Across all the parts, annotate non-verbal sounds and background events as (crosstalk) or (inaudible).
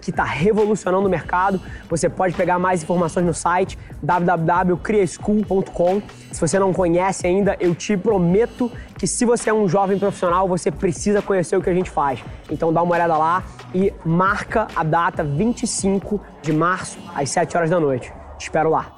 que está revolucionando o mercado. Você pode pegar mais informações no site www.criaschool.com. Se você não conhece ainda, eu te prometo que se você é um jovem profissional, você precisa conhecer o que a gente faz. Então dá uma olhada lá e marca a data 25 de março às 7 horas da noite. Te espero lá.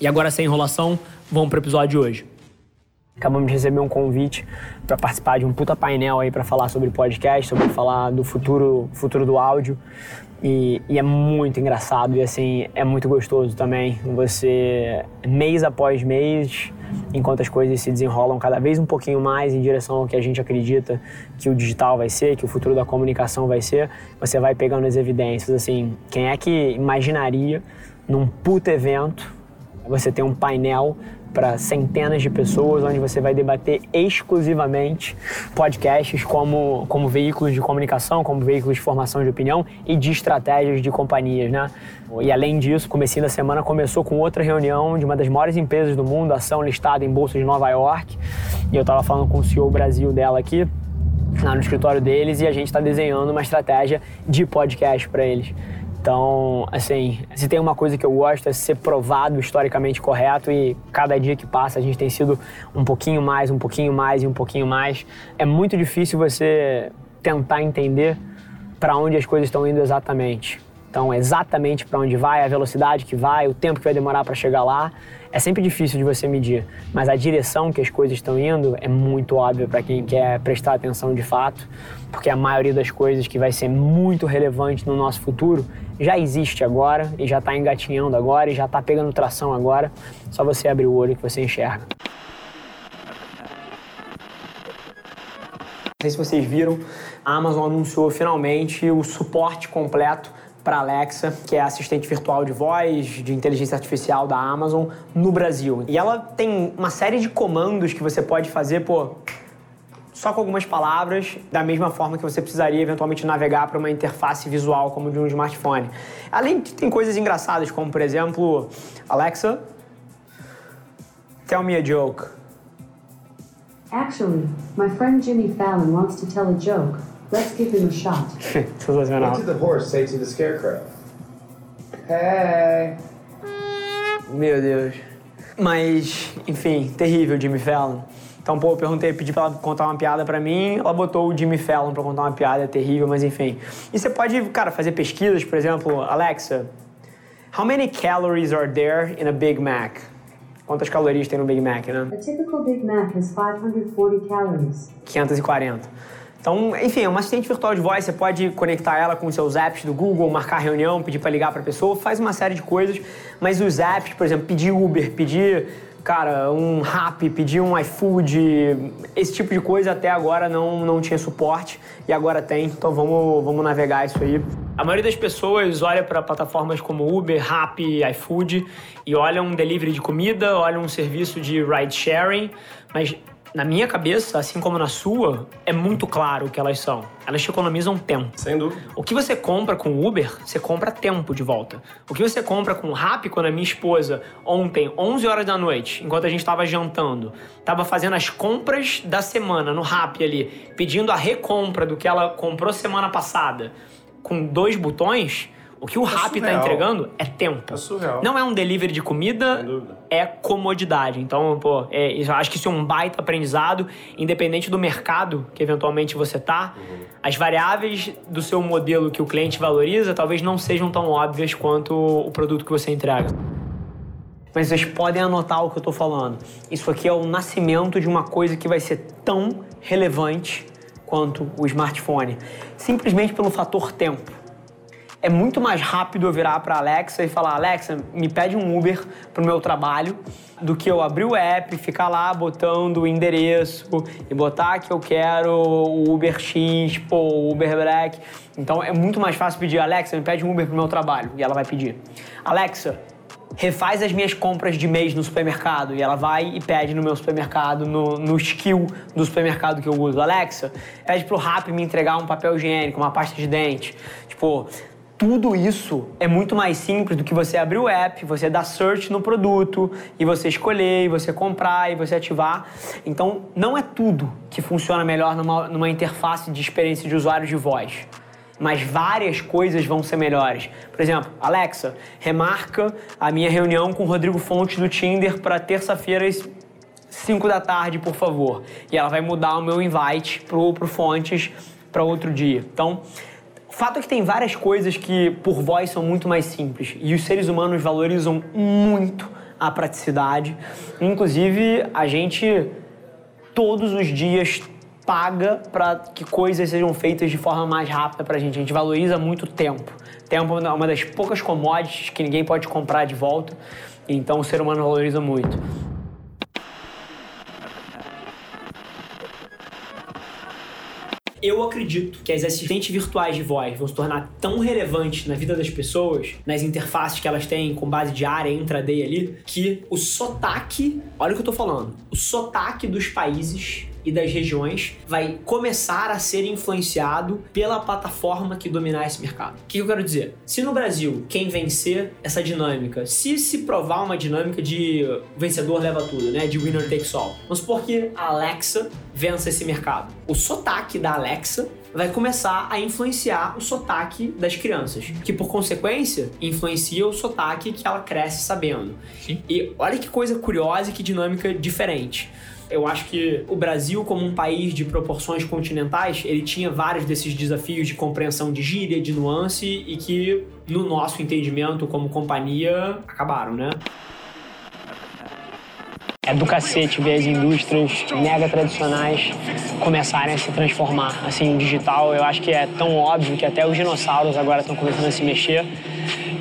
E agora, sem enrolação, vamos pro episódio de hoje. Acabamos de receber um convite para participar de um puta painel aí para falar sobre podcast, sobre falar do futuro, futuro do áudio. E, e, é muito engraçado e assim, é muito gostoso também. Você, mês após mês, enquanto as coisas se desenrolam cada vez um pouquinho mais em direção ao que a gente acredita que o digital vai ser, que o futuro da comunicação vai ser, você vai pegando as evidências. Assim, quem é que imaginaria num puto evento você ter um painel para centenas de pessoas, onde você vai debater exclusivamente podcasts como, como veículos de comunicação, como veículos de formação de opinião e de estratégias de companhias, né? E além disso, comecinho da semana começou com outra reunião de uma das maiores empresas do mundo, ação listada em bolsa de Nova York, e eu estava falando com o CEO Brasil dela aqui, lá no escritório deles, e a gente está desenhando uma estratégia de podcast para eles. Então, assim, se tem uma coisa que eu gosto é ser provado historicamente correto e cada dia que passa a gente tem sido um pouquinho mais, um pouquinho mais e um pouquinho mais. É muito difícil você tentar entender para onde as coisas estão indo exatamente. Então, exatamente para onde vai, a velocidade que vai, o tempo que vai demorar para chegar lá, é sempre difícil de você medir. Mas a direção que as coisas estão indo é muito óbvia para quem quer prestar atenção de fato, porque a maioria das coisas que vai ser muito relevante no nosso futuro já existe agora e já está engatinhando agora e já está pegando tração agora. Só você abrir o olho que você enxerga. Não sei se vocês viram, a Amazon anunciou finalmente o suporte completo para Alexa, que é assistente virtual de voz, de inteligência artificial da Amazon no Brasil. E ela tem uma série de comandos que você pode fazer, pô, só com algumas palavras, da mesma forma que você precisaria eventualmente navegar para uma interface visual como de um smartphone. Além de tem coisas engraçadas, como por exemplo, Alexa, tell me a joke. Actually, my friend Jimmy Fallon wants to tell a joke. Let's give him a shot. (laughs) What did the horse say to the scarecrow? Hey. Meu Deus. Mas, enfim, terrível Jimmy Fallon. Então, pô, eu perguntei, pedi pra ela contar uma piada pra mim, ela botou o Jimmy Fallon pra contar uma piada terrível, mas enfim. E você pode, cara, fazer pesquisas, por exemplo, Alexa, how many calories are there in a Big Mac? Quantas calorias tem no Big Mac, né? A typical Big Mac has 540 calories. 540. Então, enfim, é uma assistente virtual de voz, você pode conectar ela com os seus apps do Google, marcar reunião, pedir para ligar para a pessoa, faz uma série de coisas, mas os apps, por exemplo, pedir Uber, pedir, cara, um Rap, pedir um iFood, esse tipo de coisa até agora não, não tinha suporte e agora tem, então vamos, vamos navegar isso aí. A maioria das pessoas olha para plataformas como Uber, Rap, iFood e olham um delivery de comida, olham um serviço de ride sharing, mas na minha cabeça, assim como na sua, é muito claro o que elas são. Elas te economizam tempo. Sem dúvida. O que você compra com Uber, você compra tempo de volta. O que você compra com Rappi, quando a minha esposa, ontem, 11 horas da noite, enquanto a gente estava jantando, estava fazendo as compras da semana no Rappi ali, pedindo a recompra do que ela comprou semana passada, com dois botões, O que o É Rappi tá surreal. entregando é tempo. É surreal. Não é um delivery de comida, é comodidade. Então, pô, é, acho que isso é um baita aprendizado, independente do mercado que eventualmente você tá. As variáveis do seu modelo que o cliente valoriza talvez não sejam tão óbvias quanto o produto que você entrega. Mas vocês podem anotar o que eu tô falando. Isso aqui é o nascimento de uma coisa que vai ser tão relevante quanto o smartphone. Simplesmente pelo fator tempo. É muito mais rápido eu virar para Alexa e falar: Alexa, me pede um Uber pro meu trabalho, do que eu abrir o app, ficar lá botando o endereço e botar que eu quero o Uber X, pô, o Uber Black. Então é muito mais fácil pedir: Alexa, me pede um Uber pro meu trabalho. E ela vai pedir: Alexa, refaz as minhas compras de mês no supermercado. E ela vai e pede no meu supermercado, no, no skill do supermercado que eu uso. Alexa, pede pro Rappi me entregar um papel higiênico, uma pasta de dente. Tipo, tudo isso é muito mais simples do que você abrir o app, você dar search no produto e você escolher, e você comprar e você ativar. Então, não é tudo que funciona melhor numa, numa interface de experiência de usuário de voz mas várias coisas vão ser melhores. Por exemplo, Alexa, remarca a minha reunião com o Rodrigo Fontes do Tinder para terça-feira, às 5 da tarde, por favor. E ela vai mudar o meu invite pro, pro Fontes para outro dia. Então, o fato é que tem várias coisas que por voz são muito mais simples e os seres humanos valorizam muito a praticidade. Inclusive, a gente todos os dias paga para que coisas sejam feitas de forma mais rápida pra gente. A gente valoriza muito o tempo. Tempo é uma das poucas commodities que ninguém pode comprar de volta. Então o ser humano valoriza muito. Eu acredito que as assistentes virtuais de voz vão se tornar tão relevantes na vida das pessoas, nas interfaces que elas têm com base diária, intraday ali, que o sotaque, olha o que eu tô falando, o sotaque dos países e das regiões vai começar a ser influenciado pela plataforma que dominar esse mercado. O que eu quero dizer? Se no Brasil quem vencer essa dinâmica, se se provar uma dinâmica de vencedor leva tudo, né, de winner takes all, vamos supor que a Alexa vença esse mercado. O sotaque da Alexa vai começar a influenciar o sotaque das crianças, que por consequência influencia o sotaque que ela cresce sabendo. Sim. E olha que coisa curiosa e que dinâmica diferente. Eu acho que o Brasil, como um país de proporções continentais, ele tinha vários desses desafios de compreensão de gíria, de nuance e que, no nosso entendimento como companhia, acabaram, né? É do cacete ver as indústrias mega tradicionais começarem a se transformar. Assim, digital, eu acho que é tão óbvio que até os dinossauros agora estão começando a se mexer.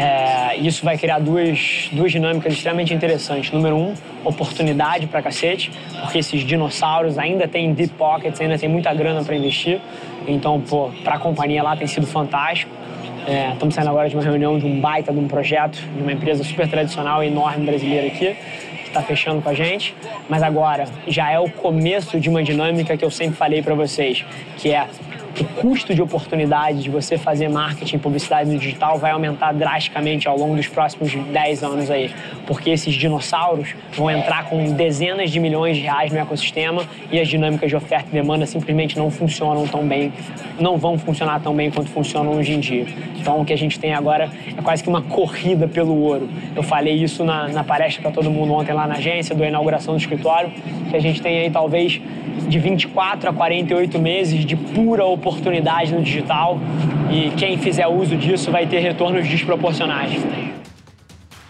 É, isso vai criar duas, duas dinâmicas extremamente interessantes. Número um, oportunidade pra cacete, porque esses dinossauros ainda têm deep pockets, ainda tem muita grana para investir. Então, pô, pra companhia lá tem sido fantástico. É, estamos saindo agora de uma reunião de um baita de um projeto de uma empresa super tradicional enorme brasileira aqui, que está fechando com a gente. Mas agora já é o começo de uma dinâmica que eu sempre falei para vocês, que é o custo de oportunidade de você fazer marketing e publicidade no digital vai aumentar drasticamente ao longo dos próximos 10 anos aí. Porque esses dinossauros vão entrar com dezenas de milhões de reais no ecossistema e as dinâmicas de oferta e demanda simplesmente não funcionam tão bem, não vão funcionar tão bem quanto funcionam hoje em dia. Então o que a gente tem agora é quase que uma corrida pelo ouro. Eu falei isso na, na palestra para todo mundo ontem lá na agência, da inauguração do escritório, que a gente tem aí talvez de 24 a 48 meses de pura oportunidade no digital e quem fizer uso disso vai ter retornos desproporcionais.